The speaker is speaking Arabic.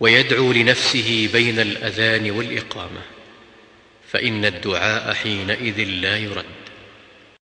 ويدعو لنفسه بين الأذان والإقامة فإن الدعاء حينئذ لا يرد.